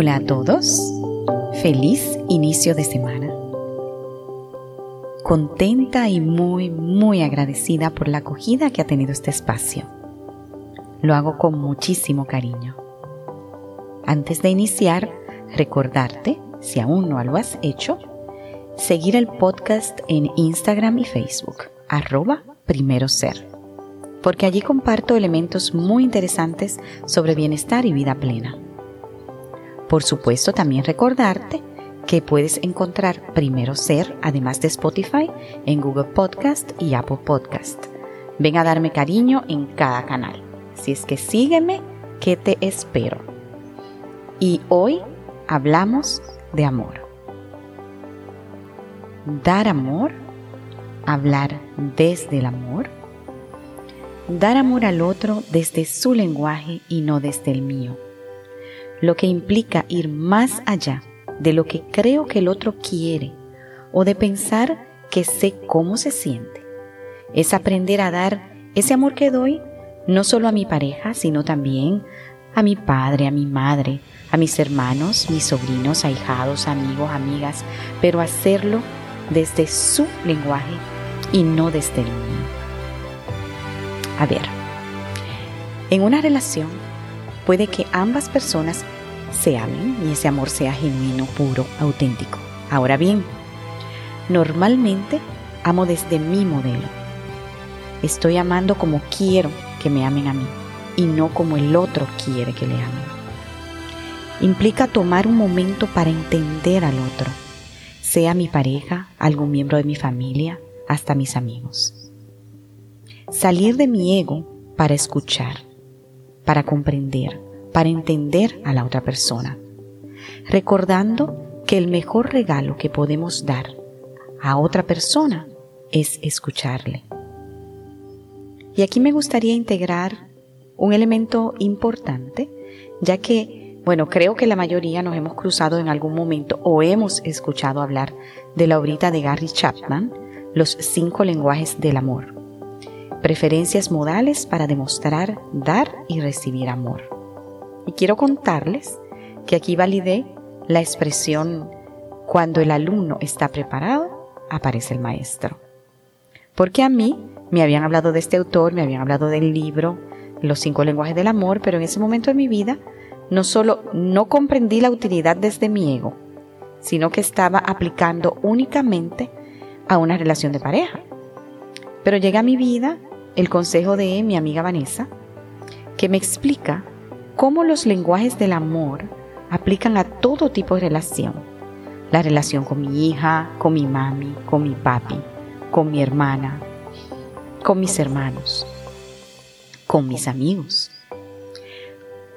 Hola a todos, feliz inicio de semana. Contenta y muy, muy agradecida por la acogida que ha tenido este espacio. Lo hago con muchísimo cariño. Antes de iniciar, recordarte, si aún no lo has hecho, seguir el podcast en Instagram y Facebook, arroba primero ser, porque allí comparto elementos muy interesantes sobre bienestar y vida plena. Por supuesto, también recordarte que puedes encontrar Primero Ser, además de Spotify, en Google Podcast y Apple Podcast. Ven a darme cariño en cada canal. Si es que sígueme, que te espero. Y hoy hablamos de amor. Dar amor, hablar desde el amor, dar amor al otro desde su lenguaje y no desde el mío, lo que implica ir más allá de lo que creo que el otro quiere o de pensar que sé cómo se siente. Es aprender a dar ese amor que doy no solo a mi pareja, sino también a mi padre, a mi madre, a mis hermanos, mis sobrinos, ahijados, amigos, amigas, pero hacerlo desde su lenguaje y no desde el mío. A ver, en una relación puede que ambas personas se amen y ese amor sea genuino, puro, auténtico. Ahora bien, normalmente amo desde mi modelo. Estoy amando como quiero que me amen a mí y no como el otro quiere que le amen. Implica tomar un momento para entender al otro sea mi pareja, algún miembro de mi familia, hasta mis amigos. Salir de mi ego para escuchar, para comprender, para entender a la otra persona, recordando que el mejor regalo que podemos dar a otra persona es escucharle. Y aquí me gustaría integrar un elemento importante, ya que bueno, creo que la mayoría nos hemos cruzado en algún momento o hemos escuchado hablar de la obrita de Gary Chapman, Los cinco lenguajes del amor. Preferencias modales para demostrar, dar y recibir amor. Y quiero contarles que aquí validé la expresión cuando el alumno está preparado, aparece el maestro. Porque a mí me habían hablado de este autor, me habían hablado del libro, Los cinco lenguajes del amor, pero en ese momento de mi vida no solo no comprendí la utilidad desde mi ego, sino que estaba aplicando únicamente a una relación de pareja. Pero llega a mi vida el consejo de mi amiga Vanessa, que me explica cómo los lenguajes del amor aplican a todo tipo de relación. La relación con mi hija, con mi mami, con mi papi, con mi hermana, con mis hermanos, con mis amigos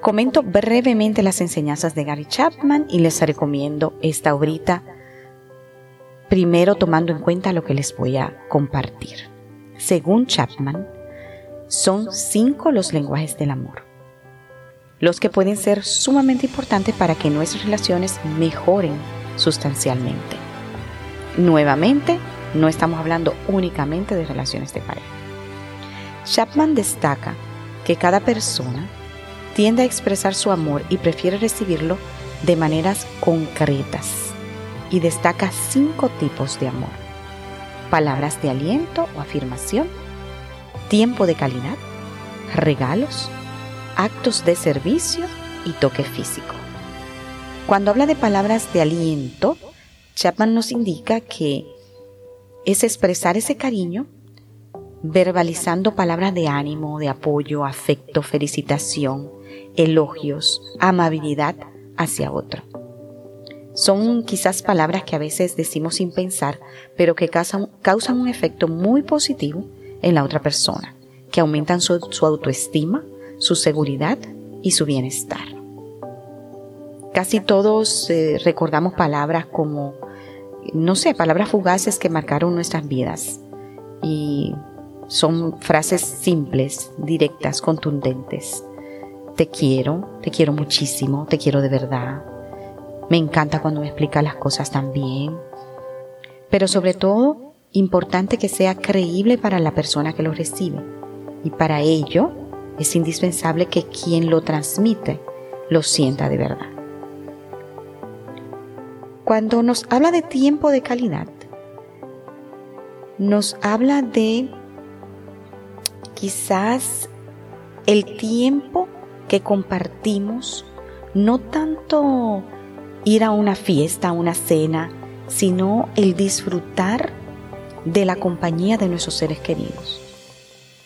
Comento brevemente las enseñanzas de Gary Chapman y les recomiendo esta obrita, primero tomando en cuenta lo que les voy a compartir. Según Chapman, son cinco los lenguajes del amor, los que pueden ser sumamente importantes para que nuestras relaciones mejoren sustancialmente. Nuevamente, no estamos hablando únicamente de relaciones de pareja. Chapman destaca que cada persona tiende a expresar su amor y prefiere recibirlo de maneras concretas y destaca cinco tipos de amor. Palabras de aliento o afirmación, tiempo de calidad, regalos, actos de servicio y toque físico. Cuando habla de palabras de aliento, Chapman nos indica que es expresar ese cariño verbalizando palabras de ánimo, de apoyo, afecto, felicitación, elogios, amabilidad hacia otro. Son quizás palabras que a veces decimos sin pensar, pero que causan, un efecto muy positivo en la otra persona, que aumentan su, autoestima, su seguridad y su bienestar. Casi todos eh, recordamos palabras como, no sé, palabras fugaces que marcaron nuestras vidas. Y son frases simples, directas, contundentes te quiero, te quiero muchísimo, te quiero de verdad. Me encanta cuando me explica las cosas tan bien. Pero sobre todo, importante que sea creíble para la persona que lo recibe. Y para ello es indispensable que quien lo transmite lo sienta de verdad. cuando nos habla de tiempo de calidad, nos habla de quizás el tiempo que compartimos, no tanto ir a una fiesta, a una cena, sino el disfrutar de la compañía de nuestros seres queridos.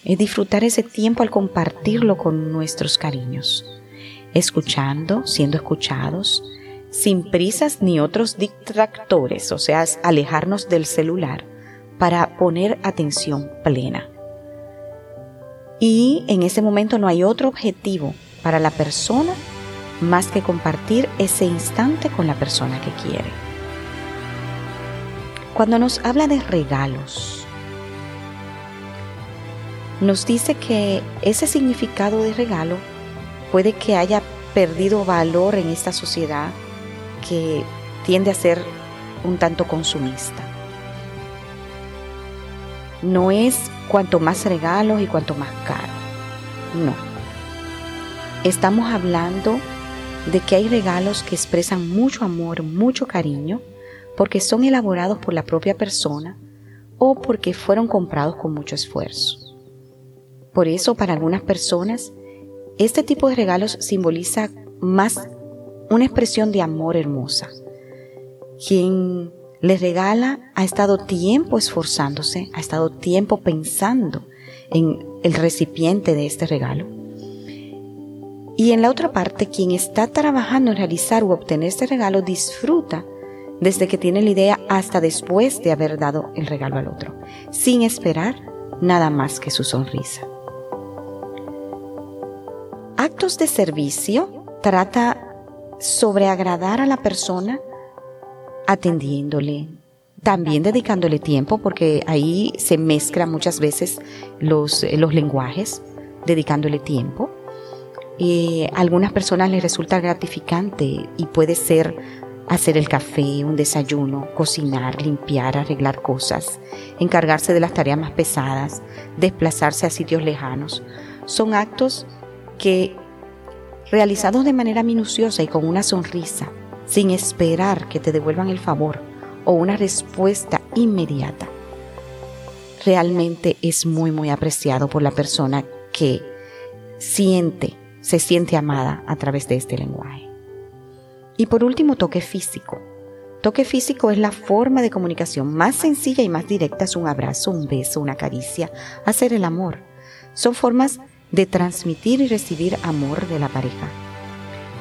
Es disfrutar ese tiempo al compartirlo con nuestros cariños, escuchando, siendo escuchados, sin prisas ni otros distractores, o sea, alejarnos del celular para poner atención plena. Y en ese momento no hay otro objetivo para la persona más que compartir ese instante con la persona que quiere. Cuando nos habla de regalos, nos dice que ese significado de regalo puede que haya perdido valor en esta sociedad que tiende a ser un tanto consumista. No es cuanto más regalos y cuanto más caro. No. Estamos hablando de que hay regalos que expresan mucho amor, mucho cariño, porque son elaborados por la propia persona o porque fueron comprados con mucho esfuerzo. Por eso, para algunas personas, este tipo de regalos simboliza más una expresión de amor hermosa. Quien les regala ha estado tiempo esforzándose, ha estado tiempo pensando en el recipiente de este regalo y en la otra parte, quien está trabajando en realizar u obtener este regalo disfruta desde que tiene la idea hasta después de haber dado el regalo al otro, sin esperar nada más que su sonrisa. Actos de servicio trata sobre agradar a la persona atendiéndole, también dedicándole tiempo, porque ahí se mezclan muchas veces los, los lenguajes, dedicándole tiempo algunas personas les resulta gratificante y puede ser hacer el café, un desayuno, cocinar, limpiar, arreglar cosas, encargarse de las tareas más pesadas, desplazarse a sitios lejanos. Son actos que, realizados de manera minuciosa y con una sonrisa, sin esperar que te devuelvan el favor o una respuesta inmediata, realmente es muy, muy apreciado por la persona que siente se siente amada a través de este lenguaje. Y por último, toque físico. Toque físico es la forma de comunicación más sencilla y más directa, es un abrazo, un beso, una caricia, hacer el amor. Son formas de transmitir y recibir amor de la pareja.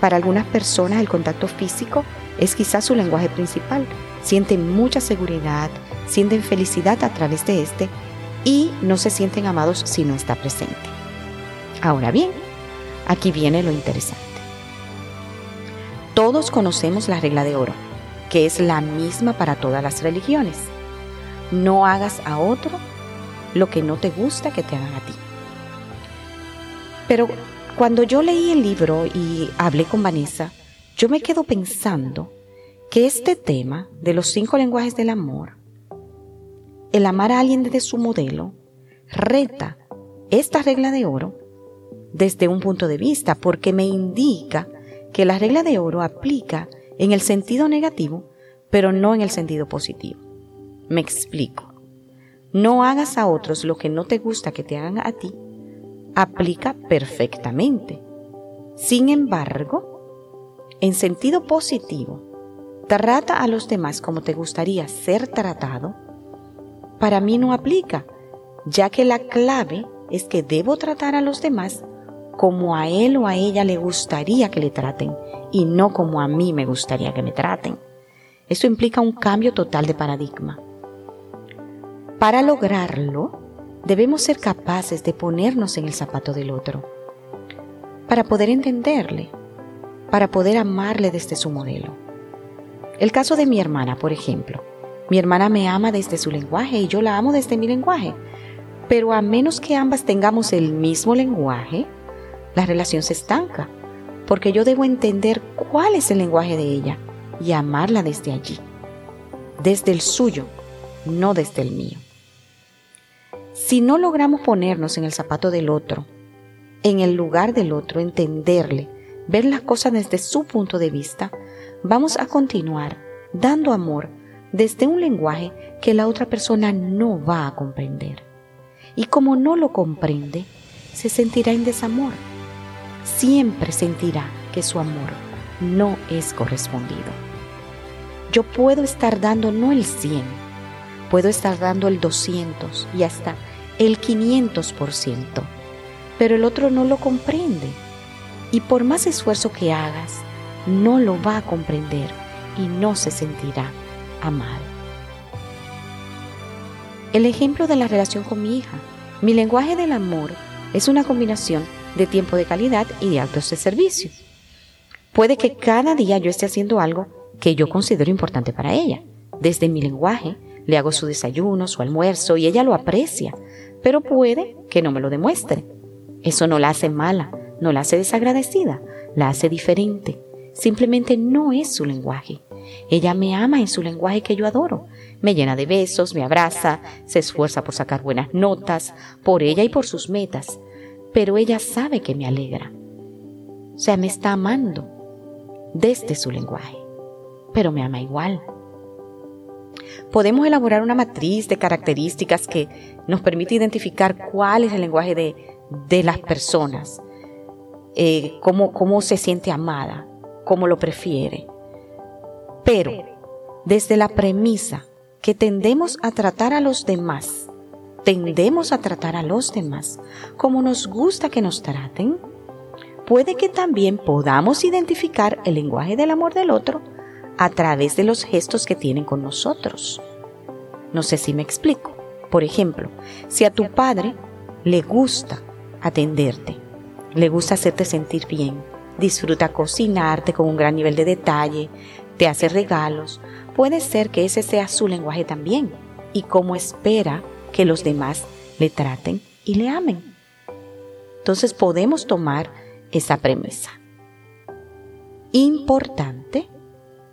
Para algunas personas el contacto físico es quizás su lenguaje principal. Sienten mucha seguridad, sienten felicidad a través de este y no se sienten amados si no está presente. Ahora bien, Aquí viene lo interesante. Todos conocemos la regla de oro, que es la misma para todas las religiones. No hagas a otro lo que no te gusta que te hagan a ti. Pero cuando yo leí el libro y hablé con Vanessa, yo me quedo pensando que este tema de los cinco lenguajes del amor, el amar a alguien desde su modelo, reta esta regla de oro desde un punto de vista, porque me indica que la regla de oro aplica en el sentido negativo, pero no en el sentido positivo. Me explico. No hagas a otros lo que no te gusta que te hagan a ti. Aplica perfectamente. Sin embargo, en sentido positivo, trata a los demás como te gustaría ser tratado. Para mí no aplica, ya que la clave es que debo tratar a los demás como a él o a ella le gustaría que le traten y no como a mí me gustaría que me traten. Esto implica un cambio total de paradigma. Para lograrlo, debemos ser capaces de ponernos en el zapato del otro, para poder entenderle, para poder amarle desde su modelo. El caso de mi hermana, por ejemplo. Mi hermana me ama desde su lenguaje y yo la amo desde mi lenguaje. Pero a menos que ambas tengamos el mismo lenguaje, la relación se estanca, porque yo debo entender cuál es el lenguaje de ella y amarla desde allí, desde el suyo, no desde el mío. Si no logramos ponernos en el zapato del otro, en el lugar del otro, entenderle, ver las cosas desde su punto de vista, vamos a continuar dando amor desde un lenguaje que la otra persona no va a comprender. Y como no lo comprende, se sentirá en desamor. Siempre sentirá que su amor no es correspondido. Yo puedo estar dando no el 100, puedo estar dando el 200 y hasta el 500%, pero el otro no lo comprende. Y por más esfuerzo que hagas, no lo va a comprender y no se sentirá amado. El ejemplo de la relación con mi hija. Mi lenguaje del amor es una combinación de tiempo de calidad y de actos de servicio. Puede que cada día yo esté haciendo algo que yo considero importante para ella. Desde mi lenguaje le hago su desayuno, su almuerzo y ella lo aprecia, pero puede que no me lo demuestre. Eso no la hace mala, no la hace desagradecida, la hace diferente. Simplemente no es su lenguaje. Ella me ama en su lenguaje que yo adoro. Me llena de besos, me abraza, se esfuerza por sacar buenas notas, por ella y por sus metas. Pero ella sabe que me alegra. O sea, me está amando desde su lenguaje. Pero me ama igual. Podemos elaborar una matriz de características que nos permite identificar cuál es el lenguaje de, las personas, eh, cómo, cómo se siente amada, cómo lo prefiere. Pero desde la premisa que tendemos a tratar a los demás, tendemos a tratar a los demás como nos gusta que nos traten, puede que también podamos identificar el lenguaje del amor del otro a través de los gestos que tienen con nosotros. No sé si me explico. Por ejemplo, si a tu padre le gusta atenderte, le gusta hacerte sentir bien, disfruta cocinarte con un gran nivel de detalle, te hace regalos, puede ser que ese sea su lenguaje también y cómo espera que los demás le traten y le amen. Entonces podemos tomar esa premisa. Importante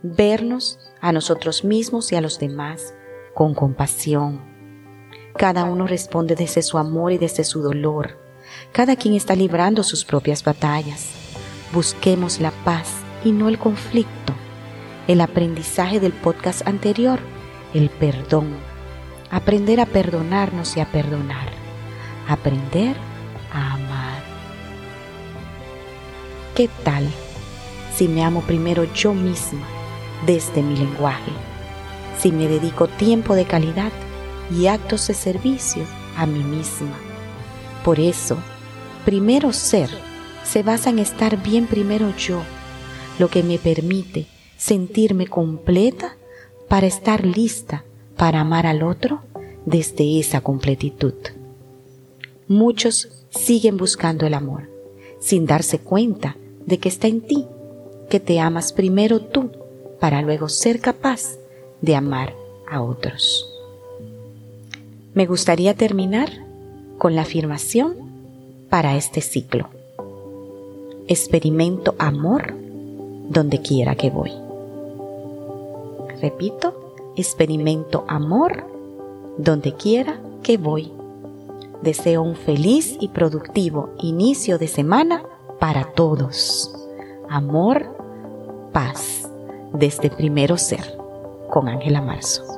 vernos a nosotros mismos y a los demás con compasión. Cada uno responde desde su amor y desde su dolor. Cada quien está librando sus propias batallas. Busquemos la paz y no el conflicto. El aprendizaje del podcast anterior, el perdón. Aprender a perdonarnos y a perdonar. Aprender a amar. ¿Qué tal si me amo primero yo misma desde mi lenguaje? Si me dedico tiempo de calidad y actos de servicio a mí misma. Por eso, primero ser se basa en estar bien primero yo, lo que me permite sentirme completa para estar lista para amar al otro desde esa completitud. Muchos siguen buscando el amor, sin darse cuenta de que está en ti, que te amas primero tú, para luego ser capaz de amar a otros. Me gustaría terminar con la afirmación para este ciclo. Experimento amor donde quiera que voy. Repito, experimento amor donde quiera que voy. Deseo un feliz y productivo inicio de semana para todos. Amor, paz, desde primero ser, con Ángela Marzo.